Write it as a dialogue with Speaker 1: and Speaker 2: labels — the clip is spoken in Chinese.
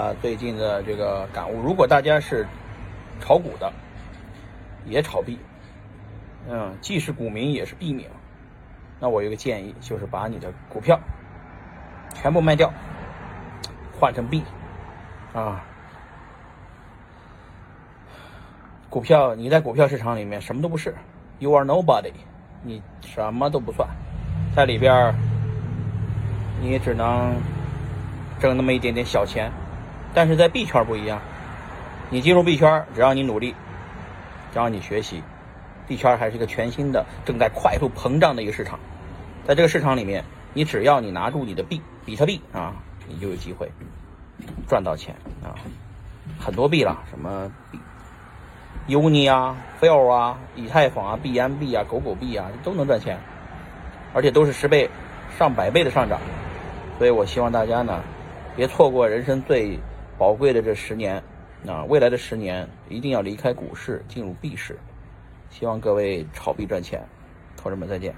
Speaker 1: 啊，最近的这个感悟，如果大家是炒股的，也炒币，嗯，既是股民也是币民，那我有个建议，就是把你的股票全部卖掉，换成币，啊，股票你在股票市场里面什么都不是，You are nobody，你什么都不算，在里边你只能挣那么一点点小钱。但是在币圈不一样，你进入币圈，只要你努力，只要你学习，币圈还是一个全新的、正在快速膨胀的一个市场。在这个市场里面，你只要你拿住你的币，比特币啊，你就有机会赚到钱啊。很多币了，什么 Uni 啊、FIL 啊、以太坊啊、BNB 啊、狗狗币啊，都能赚钱，而且都是十倍、上百倍的上涨。所以我希望大家呢，别错过人生最。宝贵的这十年，啊，未来的十年一定要离开股市，进入币市。希望各位炒币赚钱，同志们再见。